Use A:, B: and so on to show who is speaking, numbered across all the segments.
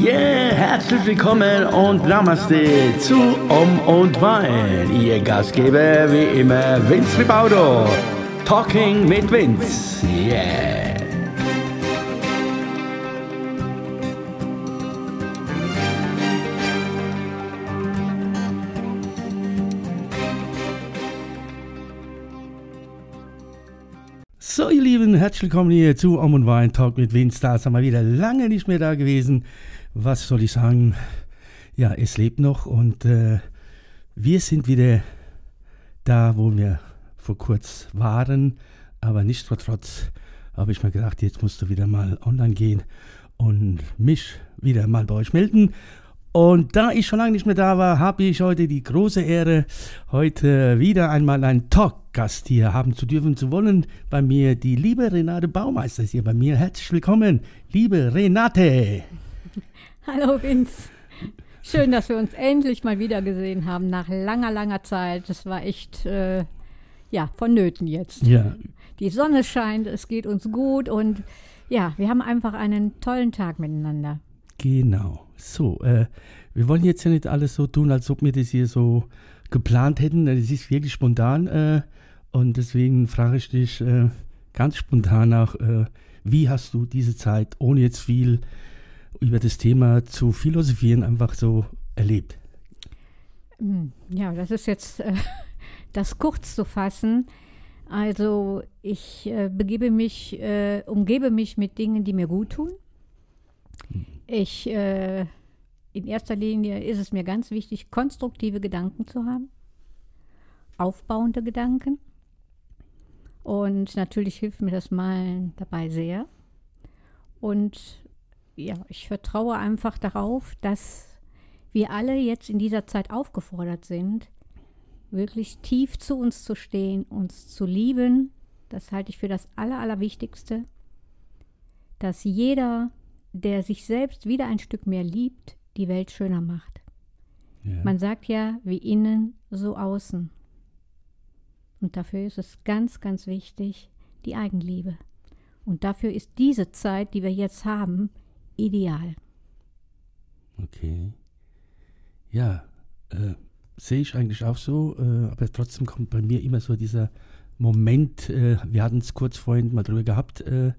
A: Yeah, herzlich willkommen und Namaste zu Um und Wein. Ihr Gastgeber wie immer Vince Ribaudo. Talking mit Vince. Yeah. So, ihr Lieben, herzlich willkommen hier zu Om und Wein Talk mit Vince. Da sind wir wieder lange nicht mehr da gewesen. Was soll ich sagen? Ja, es lebt noch und äh, wir sind wieder da, wo wir vor kurz waren. Aber nichtsdestotrotz habe ich mir gedacht, jetzt musst du wieder mal online gehen und mich wieder mal bei euch melden. Und da ich schon lange nicht mehr da war, habe ich heute die große Ehre, heute wieder einmal einen Talkgast hier haben zu dürfen, zu wollen. Bei mir die liebe Renate Baumeister ist hier bei mir. Herzlich willkommen, liebe Renate.
B: Hallo Vince. Schön, dass wir uns endlich mal wieder gesehen haben nach langer, langer Zeit. Das war echt, äh, ja, vonnöten jetzt.
A: Ja.
B: Die Sonne scheint, es geht uns gut und ja, wir haben einfach einen tollen Tag miteinander.
A: Genau. So, äh, wir wollen jetzt ja nicht alles so tun, als ob wir das hier so geplant hätten. Das ist wirklich spontan äh, und deswegen frage ich dich äh, ganz spontan nach, äh, wie hast du diese Zeit, ohne jetzt viel über das Thema zu philosophieren, einfach so erlebt?
B: Hm, Ja, das ist jetzt äh, das kurz zu fassen. Also ich äh, begebe mich, äh, umgebe mich mit Dingen, die mir gut tun. Ich, äh, in erster Linie ist es mir ganz wichtig, konstruktive Gedanken zu haben, aufbauende Gedanken. Und natürlich hilft mir das Malen dabei sehr. Und ja, ich vertraue einfach darauf, dass wir alle jetzt in dieser Zeit aufgefordert sind, wirklich tief zu uns zu stehen, uns zu lieben. Das halte ich für das Aller, Allerwichtigste. Dass jeder, der sich selbst wieder ein Stück mehr liebt, die Welt schöner macht.
A: Ja.
B: Man sagt ja, wie innen, so außen. Und dafür ist es ganz, ganz wichtig, die Eigenliebe. Und dafür ist diese Zeit, die wir jetzt haben, ideal.
A: Okay. Ja, äh, sehe ich eigentlich auch so, äh, aber trotzdem kommt bei mir immer so dieser Moment, äh, wir hatten es kurz vorhin mal drüber gehabt, äh,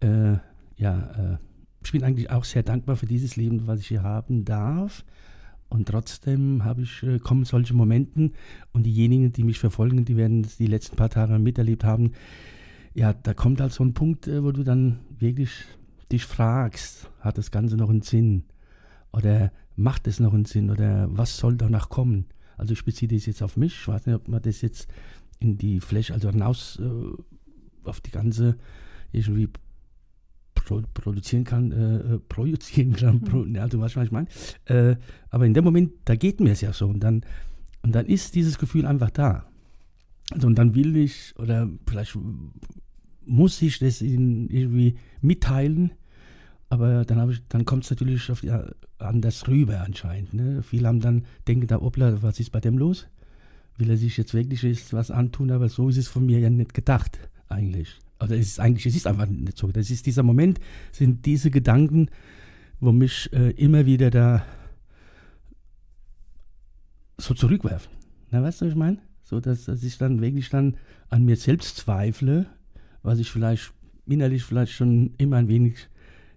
A: äh, ja, äh, ich bin eigentlich auch sehr dankbar für dieses Leben, was ich hier haben darf. Und trotzdem habe ich, kommen solche Momente und diejenigen, die mich verfolgen, die werden es die letzten paar Tage miterlebt haben. Ja, da kommt halt so ein Punkt, wo du dann wirklich dich fragst, hat das Ganze noch einen Sinn? Oder macht es noch einen Sinn? Oder was soll danach kommen? Also ich beziehe das jetzt auf mich. Ich weiß nicht, ob man das jetzt in die Fläche, also hinaus äh, auf die ganze irgendwie pro, produzieren kann, äh, äh, projizieren kann. Pro, ja, du weißt, was ich meine. Äh, aber in dem Moment, da geht mir es ja so. Und dann, und dann ist dieses Gefühl einfach da. Also, und dann will ich, oder vielleicht muss ich das ihnen irgendwie mitteilen, aber dann, dann kommt es natürlich auf die, anders rüber anscheinend. Ne? Viele haben dann, denken da, obla, was ist bei dem los? Will er sich jetzt wirklich was antun, aber so ist es von mir ja nicht gedacht, eigentlich. Oder es ist eigentlich, es ist einfach nicht so. Das ist dieser Moment, sind diese Gedanken, wo mich äh, immer wieder da so zurückwerfen. Na, weißt du, was ich meine? So, dass, dass ich dann wirklich dann an mir selbst zweifle, was ich vielleicht innerlich vielleicht schon immer ein wenig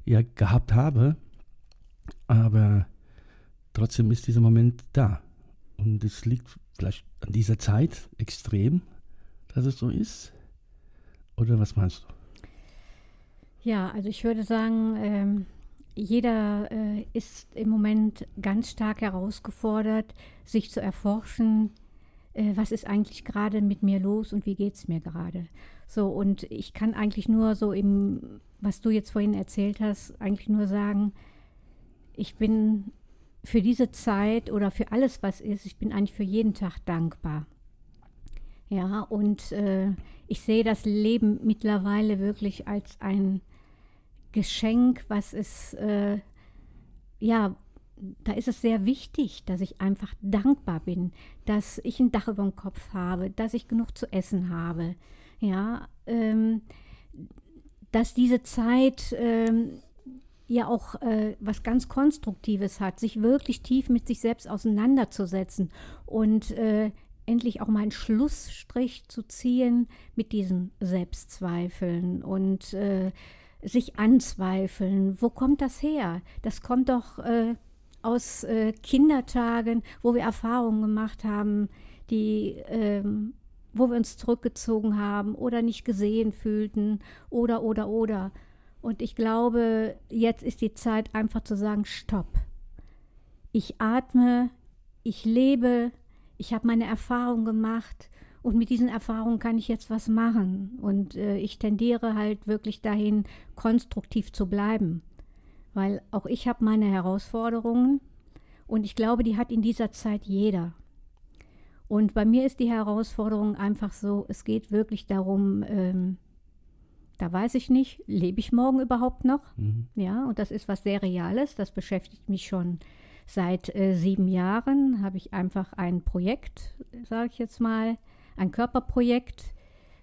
A: ja, gehabt habe. Aber trotzdem ist dieser Moment da. Und es liegt vielleicht an dieser Zeit extrem, dass es so ist. Oder was meinst du?
B: Ja, also ich würde sagen, ähm, jeder äh, ist im Moment ganz stark herausgefordert, sich zu erforschen, äh, was ist eigentlich gerade mit mir los und wie geht es mir gerade. So, und ich kann eigentlich nur so im, was du jetzt vorhin erzählt hast, eigentlich nur sagen, ich bin für diese Zeit oder für alles, was ist, ich bin eigentlich für jeden Tag dankbar. Ja, und äh, ich sehe das Leben mittlerweile wirklich als ein Geschenk, was es, äh, ja, da ist es sehr wichtig, dass ich einfach dankbar bin, dass ich ein Dach über dem Kopf habe, dass ich genug zu essen habe, ja, ähm, dass diese Zeit ähm, ja auch äh, was ganz Konstruktives hat, sich wirklich tief mit sich selbst auseinanderzusetzen und äh, endlich auch mal einen Schlussstrich zu ziehen mit diesen Selbstzweifeln und äh, sich anzweifeln. Wo kommt das her? Das kommt doch äh, aus äh, Kindertagen, wo wir Erfahrungen gemacht haben, die ähm, wo wir uns zurückgezogen haben oder nicht gesehen fühlten oder oder oder. Und ich glaube, jetzt ist die Zeit einfach zu sagen, stopp. Ich atme, ich lebe, ich habe meine Erfahrung gemacht und mit diesen Erfahrungen kann ich jetzt was machen. Und äh, ich tendiere halt wirklich dahin, konstruktiv zu bleiben. Weil auch ich habe meine Herausforderungen und ich glaube, die hat in dieser Zeit jeder. Und bei mir ist die Herausforderung einfach so, es geht wirklich darum, ähm, da weiß ich nicht, lebe ich morgen überhaupt noch? Mhm. Ja, und das ist was sehr Reales, das beschäftigt mich schon seit äh, sieben Jahren. Habe ich einfach ein Projekt, sage ich jetzt mal, ein Körperprojekt,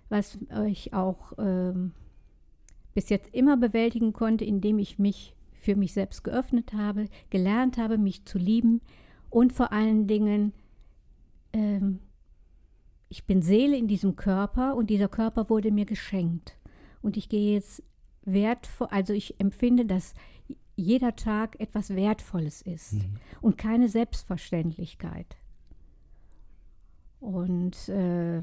B: was ich auch ähm, bis jetzt immer bewältigen konnte, indem ich mich für mich selbst geöffnet habe, gelernt habe, mich zu lieben und vor allen Dingen ähm, ich bin Seele in diesem Körper und dieser Körper wurde mir geschenkt. Und ich gehe jetzt wertvoll, also ich empfinde, dass jeder Tag etwas Wertvolles ist mhm. und keine Selbstverständlichkeit. Und äh,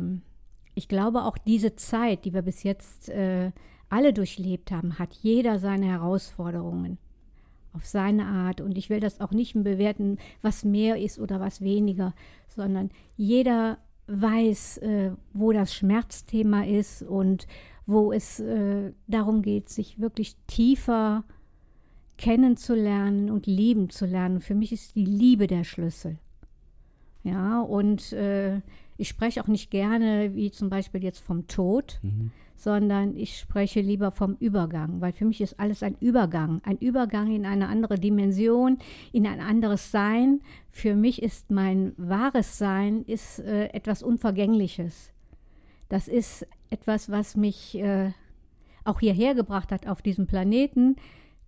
B: ich glaube auch diese Zeit, die wir bis jetzt äh, alle durchlebt haben, hat jeder seine Herausforderungen auf seine Art. Und ich will das auch nicht bewerten, was mehr ist oder was weniger, sondern jeder weiß, äh, wo das Schmerzthema ist und wo es äh, darum geht, sich wirklich tiefer kennenzulernen und lieben zu lernen. Für mich ist die Liebe der Schlüssel. Ja, und äh, ich spreche auch nicht gerne, wie zum Beispiel jetzt vom Tod, mhm. sondern ich spreche lieber vom Übergang, weil für mich ist alles ein Übergang, ein Übergang in eine andere Dimension, in ein anderes Sein. Für mich ist mein wahres Sein ist äh, etwas Unvergängliches. Das ist etwas, was mich äh, auch hierher gebracht hat auf diesem Planeten.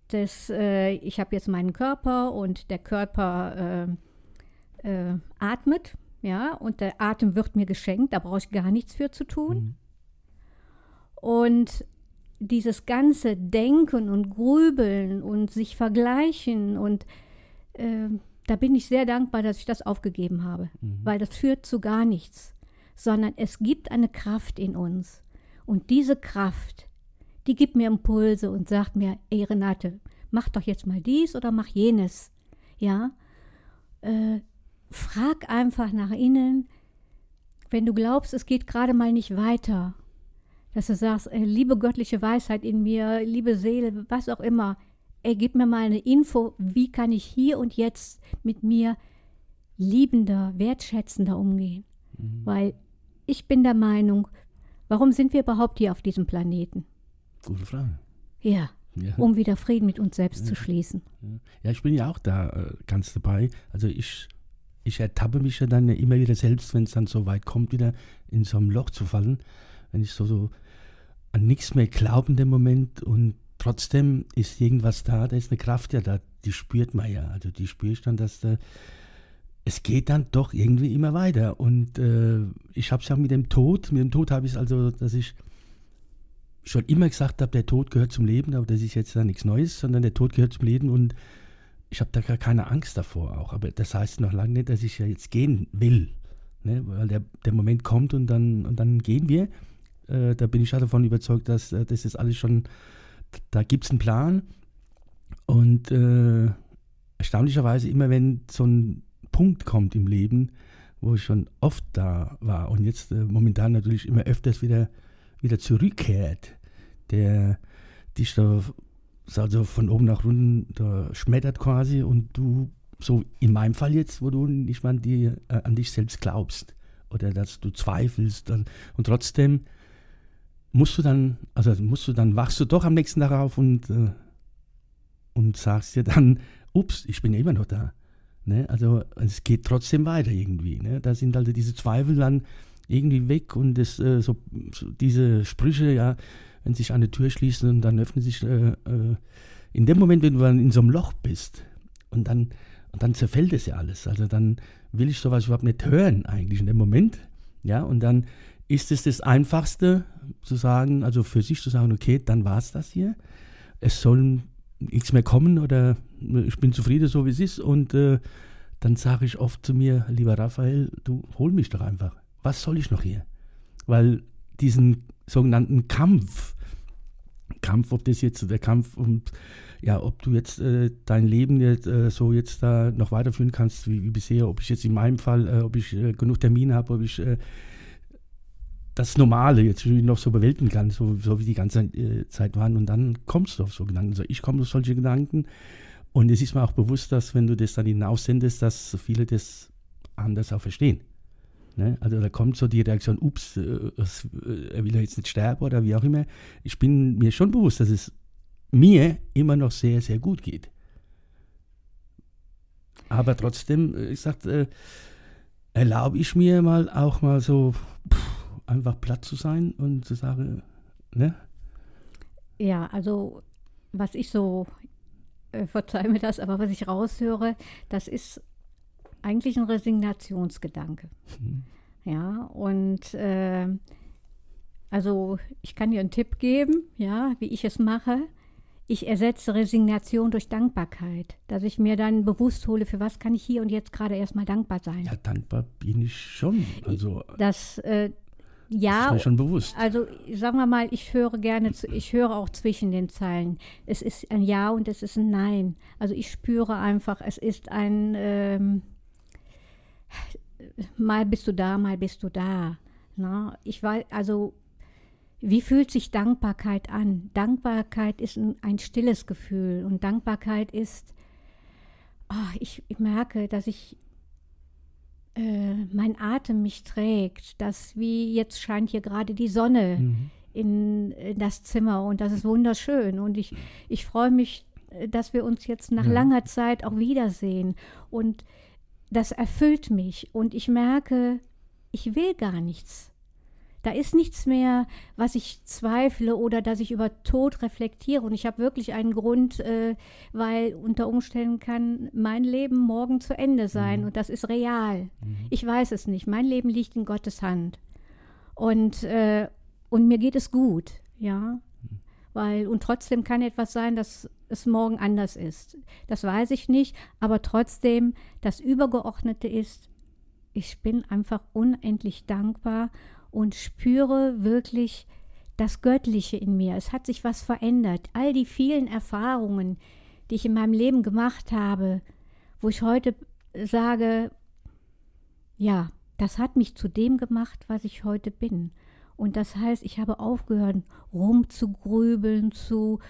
B: Das, äh, ich habe jetzt meinen Körper und der Körper äh, äh, atmet, ja, und der Atem wird mir geschenkt, da brauche ich gar nichts für zu tun. Mhm. Und dieses ganze Denken und Grübeln und sich vergleichen und äh, da bin ich sehr dankbar, dass ich das aufgegeben habe, mhm. weil das führt zu gar nichts sondern es gibt eine Kraft in uns. Und diese Kraft, die gibt mir Impulse und sagt mir, ey Renate, mach doch jetzt mal dies oder mach jenes. Ja, äh, frag einfach nach innen, wenn du glaubst, es geht gerade mal nicht weiter, dass du sagst, äh, liebe göttliche Weisheit in mir, liebe Seele, was auch immer, ey, gib mir mal eine Info, wie kann ich hier und jetzt mit mir liebender, wertschätzender umgehen. Mhm. Weil ich bin der Meinung, warum sind wir überhaupt hier auf diesem Planeten?
A: Gute Frage.
B: Ja, ja. um wieder Frieden mit uns selbst ja. zu schließen.
A: Ja, ich bin ja auch da äh, ganz dabei. Also ich, ich ertappe mich ja dann immer wieder selbst, wenn es dann so weit kommt, wieder in so ein Loch zu fallen. Wenn ich so, so an nichts mehr glaube in dem Moment und trotzdem ist irgendwas da, da ist eine Kraft ja da, die spürt man ja. Also die spüre ich dann, dass da es geht dann doch irgendwie immer weiter. Und äh, ich habe es ja mit dem Tod, mit dem Tod habe ich es also, dass ich schon immer gesagt habe, der Tod gehört zum Leben, aber das ist jetzt da nichts Neues, sondern der Tod gehört zum Leben und ich habe da gar keine Angst davor auch. Aber das heißt noch lange nicht, dass ich ja jetzt gehen will. Ne? Weil der, der Moment kommt und dann, und dann gehen wir. Äh, da bin ich ja davon überzeugt, dass äh, das ist alles schon, da gibt es einen Plan. Und äh, erstaunlicherweise immer, wenn so ein Punkt kommt im Leben, wo ich schon oft da war und jetzt äh, momentan natürlich immer öfters wieder, wieder zurückkehrt, der dich da also von oben nach unten da schmettert quasi und du, so in meinem Fall jetzt, wo du nicht mal an, die, äh, an dich selbst glaubst oder dass du zweifelst und, und trotzdem musst du dann, also musst du dann, wachst du doch am nächsten Tag auf und, äh, und sagst dir dann, ups, ich bin ja immer noch da. Ne? Also es geht trotzdem weiter irgendwie. Ne? Da sind also diese Zweifel dann irgendwie weg und das, äh, so, so, diese Sprüche, ja, wenn sich eine Tür schließt und dann öffnet sich äh, äh, in dem Moment, wenn du dann in so einem Loch bist und dann, und dann zerfällt es ja alles. Also dann will ich sowas überhaupt nicht hören eigentlich in dem Moment. Ja, und dann ist es das Einfachste zu sagen, also für sich zu sagen, okay, dann war es das hier. Es soll nichts mehr kommen oder ich bin zufrieden, so wie es ist. Und äh, dann sage ich oft zu mir, lieber Raphael, du hol mich doch einfach. Was soll ich noch hier? Weil diesen sogenannten Kampf, Kampf, ob das jetzt der Kampf um, ja, ob du jetzt äh, dein Leben jetzt, äh, so jetzt da noch weiterführen kannst wie, wie bisher, ob ich jetzt in meinem Fall, äh, ob ich äh, genug Termine habe, ob ich äh, das Normale jetzt noch so bewältigen kann, so, so wie die ganze äh, Zeit waren. Und dann kommst du auf so Gedanken. Also ich komme auf solche Gedanken. Und es ist mir auch bewusst, dass wenn du das dann hinaussendest, dass viele das anders auch verstehen. Ne? Also da kommt so die Reaktion, ups, äh, er will jetzt nicht sterben oder wie auch immer. Ich bin mir schon bewusst, dass es mir immer noch sehr, sehr gut geht. Aber trotzdem, äh, ich sag, äh, erlaube ich mir mal auch mal so pff, einfach platt zu sein und zu sagen, ne?
B: Ja, also was ich so, äh, verzeih mir das, aber was ich raushöre, das ist eigentlich ein Resignationsgedanke. Mhm. Ja, und äh, also ich kann dir einen Tipp geben, ja, wie ich es mache. Ich ersetze Resignation durch Dankbarkeit, dass ich mir dann bewusst hole, für was kann ich hier und jetzt gerade erstmal dankbar sein.
A: Ja, dankbar bin ich schon. Also,
B: das, äh, ja,
A: ist mir schon bewusst.
B: Also sagen wir mal, ich höre gerne, zu, ich höre auch zwischen den Zeilen. Es ist ein Ja und es ist ein Nein. Also ich spüre einfach, es ist ein ähm, mal bist du da, mal bist du da. Na, ne? ich weiß, also wie fühlt sich Dankbarkeit an? Dankbarkeit ist ein, ein stilles Gefühl und Dankbarkeit ist, oh, ich, ich, merke, dass ich äh, mein Atem mich trägt, dass wie jetzt scheint hier gerade die Sonne mhm. in, in, das Zimmer und das ist wunderschön und ich, ich freue mich, äh, dass wir uns jetzt nach ja. langer Zeit auch wiedersehen und das erfüllt mich und ich merke, ich will gar nichts. Da ist nichts mehr, was ich zweifle oder dass ich über Tod reflektiere. Und ich habe wirklich einen Grund, äh, weil unter Umständen kann mein Leben morgen zu Ende sein mhm. und das ist real. Mhm. Ich weiß es nicht. Mein Leben liegt in Gottes Hand. Und, äh, und mir geht es gut, ja. Weil, und trotzdem kann etwas sein, dass es morgen anders ist. Das weiß ich nicht, aber trotzdem, das Übergeordnete ist, ich bin einfach unendlich dankbar und spüre wirklich das Göttliche in mir. Es hat sich was verändert. All die vielen Erfahrungen, die ich in meinem Leben gemacht habe, wo ich heute sage, ja, das hat mich zu dem gemacht, was ich heute bin. Und das heißt, ich habe aufgehört, rumzugrübeln, zu,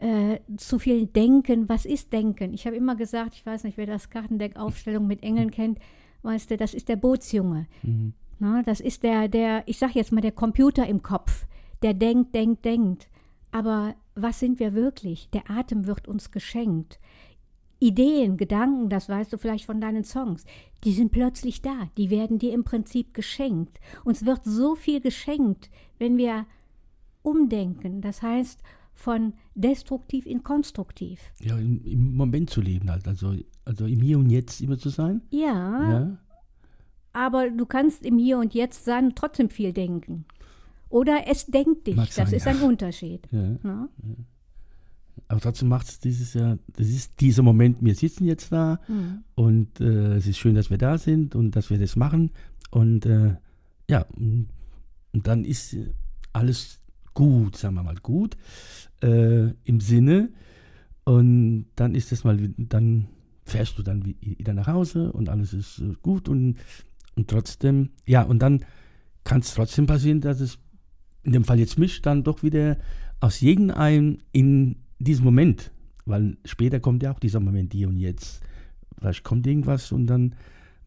B: äh, zu viel Denken. Was ist Denken? Ich habe immer gesagt, ich weiß nicht, wer das Kartendeck Aufstellung mit Engeln kennt, weißt du, das ist der Bootsjunge. Mhm. Na, das ist der, der, ich sage jetzt mal, der Computer im Kopf, der denkt, denkt, denkt. Aber was sind wir wirklich? Der Atem wird uns geschenkt. Ideen, Gedanken, das weißt du vielleicht von deinen Songs, die sind plötzlich da, die werden dir im Prinzip geschenkt. Uns wird so viel geschenkt, wenn wir umdenken, das heißt von destruktiv in konstruktiv.
A: Ja, im, im Moment zu leben halt, also, also im Hier und Jetzt immer zu sein.
B: Ja, ja. Aber du kannst im Hier und Jetzt sein und trotzdem viel denken. Oder es denkt dich, Mag das sein, ist ja. ein Unterschied. Ja, ja.
A: Aber trotzdem macht es dieses Jahr, das ist dieser Moment, wir sitzen jetzt da mhm. und äh, es ist schön, dass wir da sind und dass wir das machen. Und äh, ja, und, und, dann ist alles gut, sagen wir mal gut, äh, im Sinne. Und dann ist es mal, dann fährst du dann wieder nach Hause und alles ist äh, gut und, und trotzdem, ja, und dann kann es trotzdem passieren, dass es in dem Fall jetzt mich dann doch wieder aus irgendeinem in diesem Moment, weil später kommt ja auch dieser Moment hier und jetzt. Vielleicht kommt irgendwas und dann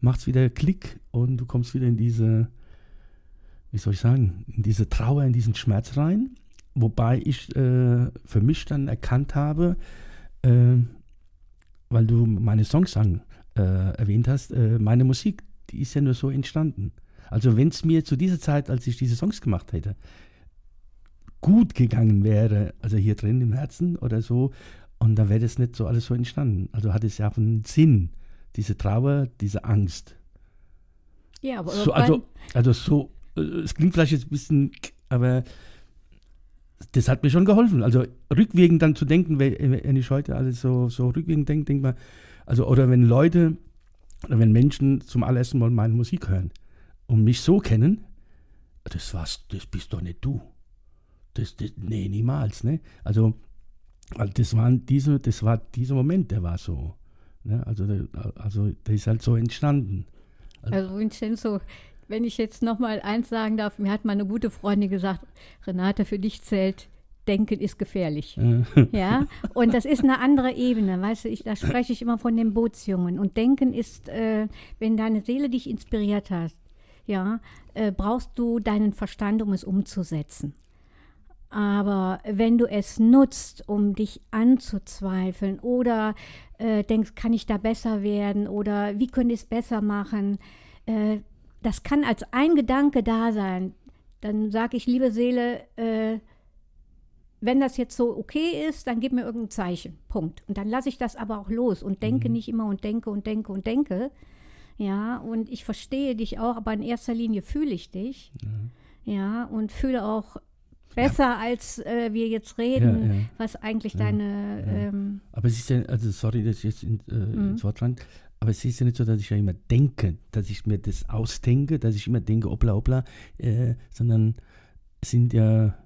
A: macht es wieder Klick und du kommst wieder in diese, wie soll ich sagen, in diese Trauer, in diesen Schmerz rein. Wobei ich äh, für mich dann erkannt habe, äh, weil du meine Songs an, äh, erwähnt hast, äh, meine Musik, die ist ja nur so entstanden. Also wenn es mir zu dieser Zeit, als ich diese Songs gemacht hätte, gut gegangen wäre, also hier drin im Herzen oder so, Und da wäre das nicht so alles so entstanden. Also hat es ja auch einen Sinn, diese Trauer, diese Angst.
B: Ja, aber
A: So, also, also so, es klingt vielleicht jetzt ein bisschen, aber das hat mir schon geholfen. Also rückwirkend dann zu denken, wenn ich heute alles so, so rückwirkend denke, denk mal, also oder wenn Leute oder wenn Menschen zum allerersten Mal meine Musik hören und mich so kennen, das war's, das bist doch nicht du. Das, das, nee, niemals, ne? Also, weil das waren diese, das war dieser Moment, der war so. Ne? Also, also der ist halt so entstanden.
B: Also Vincenzo, wenn ich jetzt noch mal eins sagen darf, mir hat meine gute Freundin gesagt, Renate, für dich zählt, Denken ist gefährlich. Ja, und das ist eine andere Ebene, weißt du, ich, da spreche ich immer von den Bootsjungen. Und Denken ist, äh, wenn deine Seele dich inspiriert hat, ja, äh, brauchst du deinen Verstand, um es umzusetzen. Aber wenn du es nutzt, um dich anzuzweifeln oder äh, denkst, kann ich da besser werden oder wie könnte ich es besser machen, äh, das kann als ein Gedanke da sein. Dann sage ich, liebe Seele, äh, wenn das jetzt so okay ist, dann gib mir irgendein Zeichen. Punkt. Und dann lasse ich das aber auch los und denke nicht immer und denke und denke und denke. Ja, und ich verstehe dich auch, aber in erster Linie fühle ich dich. Ja, und fühle auch besser, als äh, wir jetzt reden,
A: Ja, ja.
B: was eigentlich deine. Ähm,
A: Aber es ist ja, also sorry, dass ich jetzt in, äh,
B: Mhm.
A: ins Wort rein, aber es ist ja nicht so, dass ich ja immer denke, dass ich mir das ausdenke, dass ich immer denke, hoppla, hoppla, äh, sondern sind ja,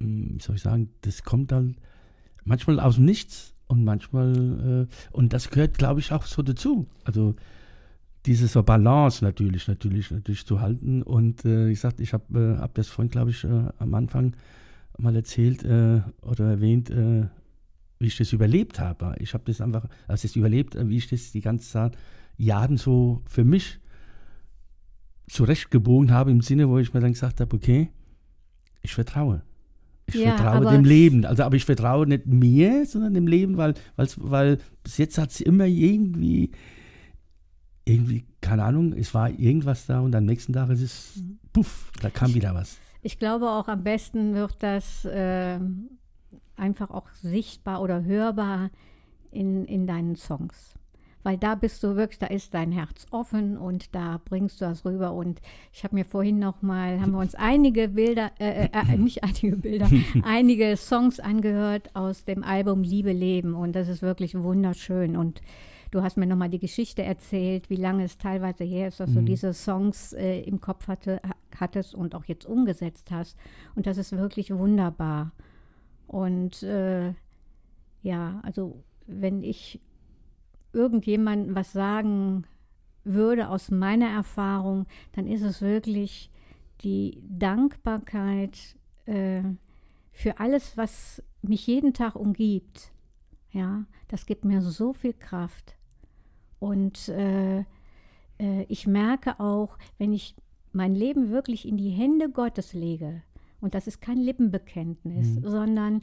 A: hm, wie soll ich sagen, das kommt dann manchmal aus dem Nichts und manchmal, äh, und das gehört, glaube ich, auch so dazu. Also diese so Balance natürlich, natürlich, natürlich zu halten. Und äh, ich sagte, ich habe äh, hab das vorhin, glaube ich, äh, am Anfang mal erzählt äh, oder erwähnt, äh, wie ich das überlebt habe. Ich habe das einfach, also das überlebt, äh, wie ich das die ganze Zeit Jahren so für mich zurechtgebogen habe, im Sinne, wo ich mir dann gesagt habe, okay, ich vertraue. Ich
B: Ja,
A: vertraue dem Leben. Also, aber ich vertraue nicht mir, sondern dem Leben, weil, weil bis jetzt hat es immer irgendwie, irgendwie, keine Ahnung, es war irgendwas da und am nächsten Tag ist es,
B: Mhm.
A: puff, da kam wieder was.
B: Ich glaube auch am besten wird das ähm, einfach auch sichtbar oder hörbar in, in deinen Songs. Weil da bist du wirklich, da ist dein Herz offen und da bringst du das rüber. Und ich habe mir vorhin noch mal, haben wir uns einige Bilder, äh, äh, nicht einige Bilder, einige Songs angehört aus dem Album Liebe Leben. Und das ist wirklich wunderschön. Und du hast mir noch mal die Geschichte erzählt, wie lange es teilweise her ist, dass du diese Songs äh, im Kopf hatte, ha- hattest und auch jetzt umgesetzt hast. Und das ist wirklich wunderbar. Und äh, ja, also wenn ich irgendjemandem was sagen würde aus meiner Erfahrung, dann ist es wirklich die Dankbarkeit äh, für alles, was mich jeden Tag umgibt. Ja, das gibt mir so viel Kraft. Und äh, äh, ich merke auch, wenn ich mein Leben wirklich in die Hände Gottes lege, und das ist kein Lippenbekenntnis, sondern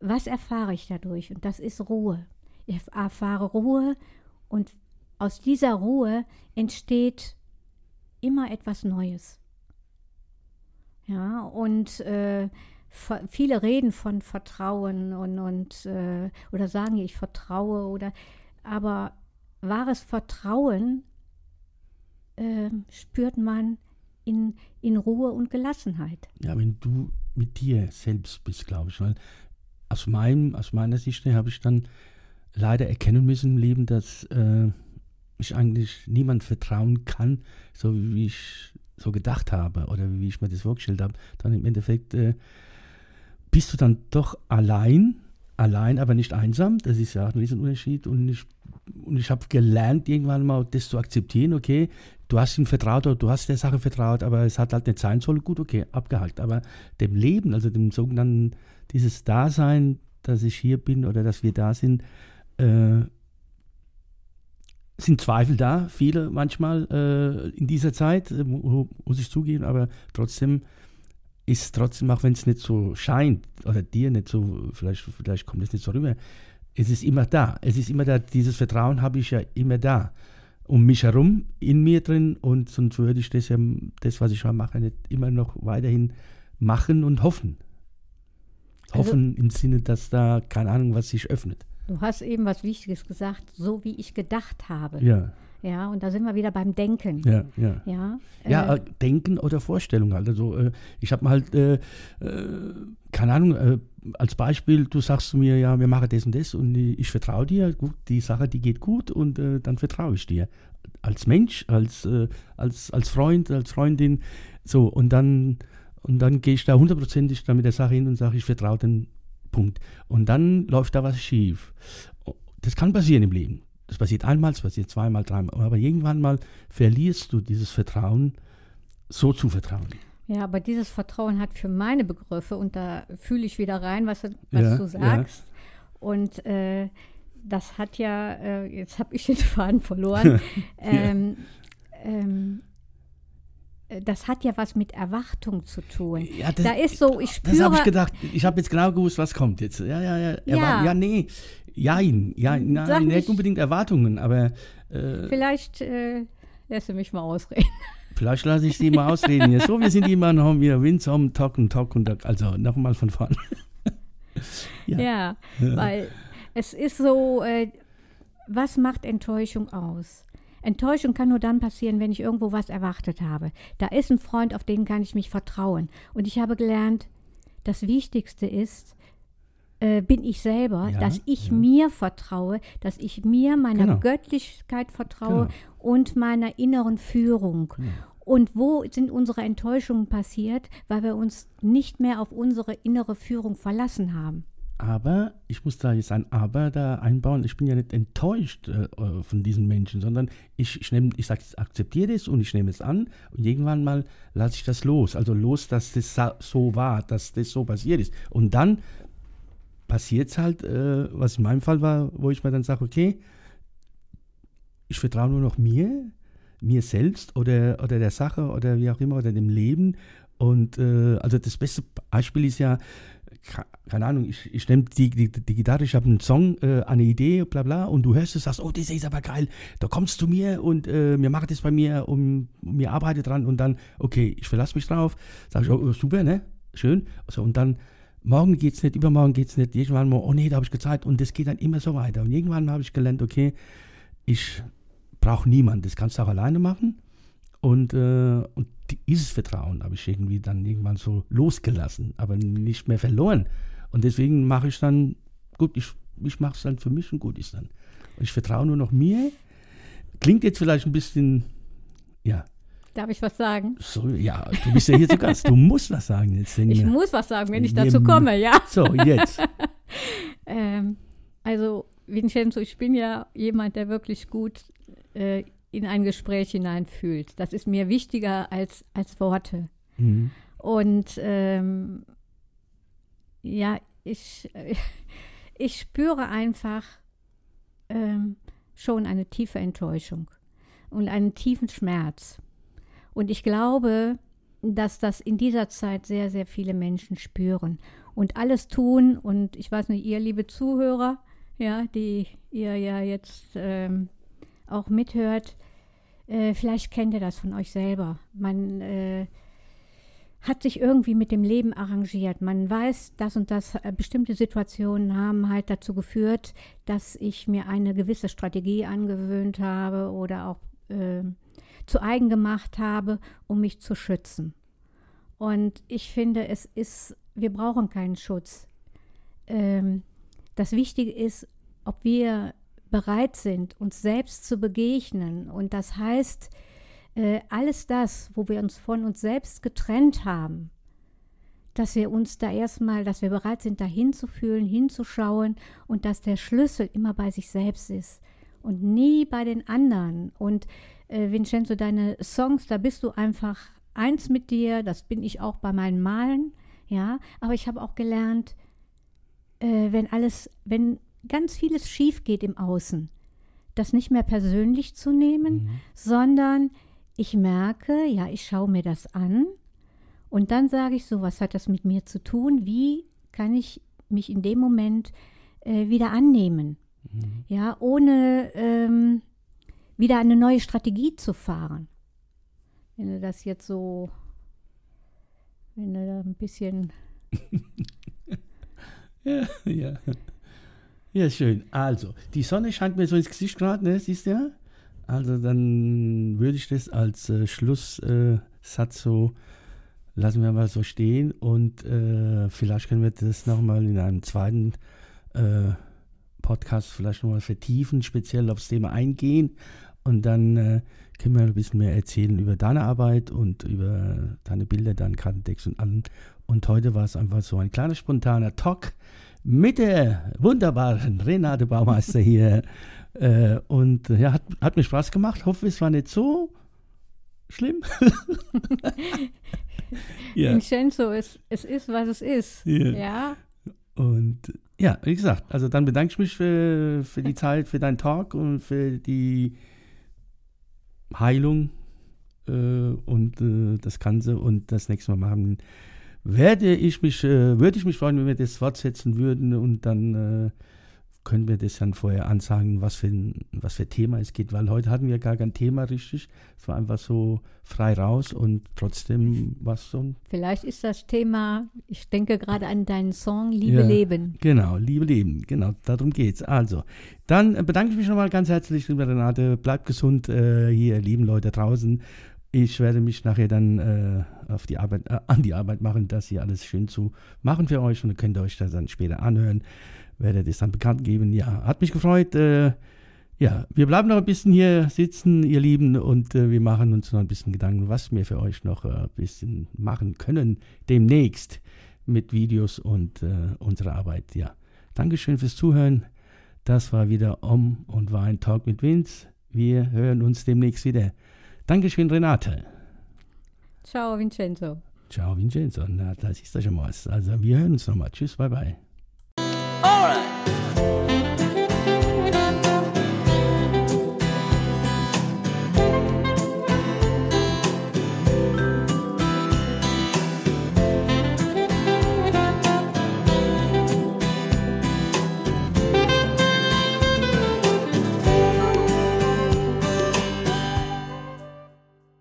B: was erfahre ich dadurch? Und das ist Ruhe. Ich erfahre Ruhe und aus dieser Ruhe entsteht immer etwas Neues. Ja, und äh, viele reden von Vertrauen und, und äh, oder sagen, ich vertraue oder aber wahres Vertrauen äh, spürt man in, in Ruhe und Gelassenheit.
A: Ja, wenn du mit dir selbst bist, glaube ich. Weil aus, meinem, aus meiner Sicht habe ich dann leider erkennen müssen im Leben, dass äh, ich eigentlich niemand vertrauen kann, so wie ich so gedacht habe oder wie ich mir das vorgestellt habe. Dann im Endeffekt äh, bist du dann doch allein, allein, aber nicht einsam. Das ist ja auch ein Riesenunterschied. Und ich, und ich habe gelernt, irgendwann mal das zu akzeptieren, okay, du hast ihm vertraut oder du hast der Sache vertraut, aber es hat halt nicht sein sollen, gut, okay, abgehakt. Aber dem Leben, also dem sogenannten, dieses Dasein, dass ich hier bin oder dass wir da sind, äh, sind Zweifel da, viele manchmal äh, in dieser Zeit, äh, mu- muss ich zugeben, aber trotzdem ist trotzdem, auch wenn es nicht so scheint oder dir nicht so, vielleicht, vielleicht kommt es nicht so rüber, es ist immer da. Es ist immer da, dieses Vertrauen habe ich ja immer da. Um mich herum, in mir drin und sonst würde ich das ja, das, was ich schon mache, nicht immer noch weiterhin machen und hoffen.
B: Also-
A: Hoffen im Sinne, dass da, keine Ahnung, was sich öffnet.
B: Du hast eben was Wichtiges gesagt, so wie ich gedacht habe.
A: Ja,
B: Ja, und da sind wir wieder beim Denken.
A: ja, ja.
B: Ja,
A: Ja,
B: äh,
A: äh, Denken oder Vorstellung halt. Also äh, ich habe halt, äh, äh, keine Ahnung, äh, als Beispiel, du sagst zu mir, ja, wir machen das und das und ich, vertraue dir, gut, die Sache, die geht gut und dann vertraue ich dir. Als Mensch, als, als, als Freund, als Freundin, so und dann, und dann gehe ich da hundertprozentig mit der Sache hin und sage, ich vertraue den Punkt. Und dann läuft da was schief. Das kann passieren im Leben. Das passiert einmal, das passiert zweimal, dreimal. Aber irgendwann mal verlierst du dieses Vertrauen, so zu vertrauen.
B: ja, aber dieses Vertrauen hat für meine Begriffe, und da fühle ich wieder rein, was, was
A: Ja,
B: du
A: ja.
B: sagst. Und äh, das hat ja, äh, jetzt habe ich den Faden verloren. ähm, ähm, äh, das hat ja was mit Erwartung zu tun.
A: Ja, das-
B: da ist so, ich
A: Das habe ich
B: spüre,
A: gedacht. Ich habe jetzt genau gewusst, was kommt jetzt. Ja, ja, ja.
B: Ja.
A: Ja nee. Jein. Ja,
B: Sag
A: nicht unbedingt Erwartungen, aber äh,
B: vielleicht äh, lässt du mich mal ausreden.
A: vielleicht lasse ich sie mal ausreden. hier. So, wir sind immer noch wir Windsum, Talk und Talk und Talk. Also nochmal von vorne. Ja.
B: Ja, weil es ist so, äh, was macht Enttäuschung aus? Enttäuschung kann nur dann passieren, wenn ich irgendwo was erwartet habe. Da ist ein Freund, auf den kann ich mich vertrauen. Und ich habe gelernt, das Wichtigste ist, äh, bin ich selber,
A: Ja,
B: dass ich
A: ja.
B: mir vertraue, dass ich mir meiner
A: Genau.
B: Göttlichkeit vertraue
A: Genau.
B: und meiner inneren Führung. Und wo sind unsere Enttäuschungen passiert? Weil wir uns nicht mehr auf unsere innere Führung verlassen haben.
A: Aber ich muss da jetzt ein Aber da einbauen. Ich bin ja nicht enttäuscht äh, äh, von diesen Menschen, sondern ich, ich, nehm, ich sage, ich akzeptiere das und ich nehme es an und irgendwann mal lasse ich das los. Also los, dass das so war, dass das so passiert ist. Und dann passiert es halt, äh, was in meinem Fall war, wo ich mir dann sage, okay, ich vertraue nur noch mir, mir selbst oder, oder der Sache oder wie auch immer oder dem Leben. Und äh, also das beste Beispiel ist ja, keine Ahnung, ich, ich nehme die, die, die Gitarre, ich habe einen Song, äh, eine Idee, bla bla, und du hörst es, sagst, oh, das ist aber geil, da kommst du mir und äh, wir machen das bei mir und, wir arbeiten dran und dann, okay, ich verlasse mich drauf, sag ich, oh, super, ne, schön, also, und dann, morgen geht's nicht, übermorgen geht's nicht, irgendwann mal, oh nee, da habe ich gezeigt und das geht dann immer so weiter. Und irgendwann habe ich gelernt, okay, ich brauche niemanden, das kannst du auch alleine machen und, äh, und dieses Vertrauen habe ich irgendwie dann irgendwann so losgelassen, aber nicht mehr verloren. Und deswegen mache ich dann, gut, ich, ich mache es dann für mich und gut ist dann. Und ich vertraue nur noch mir. Klingt jetzt vielleicht ein bisschen, ja,
B: Darf ich was sagen?
A: so, ja, du bist ja hier zu Gast, du musst was sagen jetzt. denn,
B: Ich muss was sagen, wenn ich dazu komme, ja.
A: So, jetzt.
B: Ähm, also, Vincenzo, ich bin ja jemand, der wirklich gut äh, in ein Gespräch hineinfühlt. Das ist mir wichtiger als, als Worte.
A: Mhm.
B: Und ähm, ja, ich, ich spüre einfach ähm, schon eine tiefe Enttäuschung und einen tiefen Schmerz. Und ich glaube, dass das in dieser Zeit sehr, sehr viele Menschen spüren und alles tun. Und ich weiß nicht, ihr liebe Zuhörer, ja, die ihr ja jetzt ähm, auch mithört, äh, vielleicht kennt ihr das von euch selber. Man äh, hat sich irgendwie mit dem Leben arrangiert. Man weiß, das und das, äh, bestimmte Situationen haben halt dazu geführt, dass ich mir eine gewisse Strategie angewöhnt habe oder auch äh, zu eigen gemacht habe, um mich zu schützen. Und ich finde, es ist, wir brauchen keinen Schutz. Ähm, das Wichtige ist, ob wir bereit sind, uns selbst zu begegnen. Und das heißt, äh, alles das, wo wir uns von uns selbst getrennt haben, dass wir uns da erstmal, dass wir bereit sind, da hinzufühlen, hinzuschauen und dass der Schlüssel immer bei sich selbst ist und nie bei den anderen. Und äh, Vincenzo, deine Songs, da bist du einfach eins mit dir, das bin ich auch bei meinen Malen, ja, aber ich habe auch gelernt, äh, wenn alles, wenn ganz vieles schief geht im Außen, das nicht mehr persönlich zu nehmen, sondern ich merke, ja, ich schaue mir das an und dann sage ich so, was hat das mit mir zu tun? Wie kann ich mich in dem Moment äh, wieder annehmen? Ja, ohne ähm, wieder eine neue Strategie zu fahren. Wenn du das jetzt so, wenn du da ein bisschen
A: Ja, ja. Ja, schön. Also, die Sonne scheint mir so ins Gesicht gerade, ne? Siehst du ja? Also, dann würde ich das als äh, Schlusssatz äh, so lassen wir mal so stehen und äh, vielleicht können wir das nochmal in einem zweiten äh, Podcast vielleicht nochmal vertiefen, speziell aufs Thema eingehen und dann äh, können wir ein bisschen mehr erzählen über deine Arbeit und über deine Bilder, deinen Kartentext und allem. Und heute war es einfach so ein kleiner spontaner Talk mit der wunderbaren Renate Baumeister hier. Äh, und ja, hat, hat mir Spaß gemacht. Hoffe, es war nicht so schlimm.
B: ja. Vincenzo, es, es ist, was es ist. Ja. ja.
A: Und ja, wie gesagt, also dann bedanke ich mich für, für die Zeit, für deinen Talk und für die Heilung äh, und äh, das Ganze. Und das nächste Mal machen werde ich mich, äh, würde ich mich freuen, wenn wir das fortsetzen würden und dann äh, können wir das dann vorher ansagen, was für, ein, was für Thema es geht, weil heute hatten wir gar kein Thema richtig. Es war einfach so frei raus und trotzdem was so.
B: Vielleicht ist das Thema, ich denke gerade an deinen Song Liebe ja, Leben.
A: Genau, Liebe Leben, genau, darum geht's. Also, dann bedanke ich mich nochmal ganz herzlich, liebe Renate. Bleibt gesund äh, hier, lieben Leute draußen. Ich werde mich nachher dann äh, auf die Arbeit, äh, an die Arbeit machen, das hier alles schön zu machen für euch und könnt ihr euch das dann später anhören werde das dann bekannt geben. Ja, hat mich gefreut. Äh, ja, wir bleiben noch ein bisschen hier sitzen, ihr Lieben, und äh, wir machen uns noch ein bisschen Gedanken, was wir für euch noch äh, ein bisschen machen können demnächst mit Videos und äh, unserer Arbeit. Ja, Dankeschön fürs Zuhören. Das war wieder Om und war ein Talk mit Vince. Wir hören uns demnächst wieder. Dankeschön, Renate.
B: Ciao, Vincenzo.
A: Ciao, Vincenzo. Na, das ist ja schon was. Also, wir hören uns nochmal. Tschüss, bye, bye.
C: All right.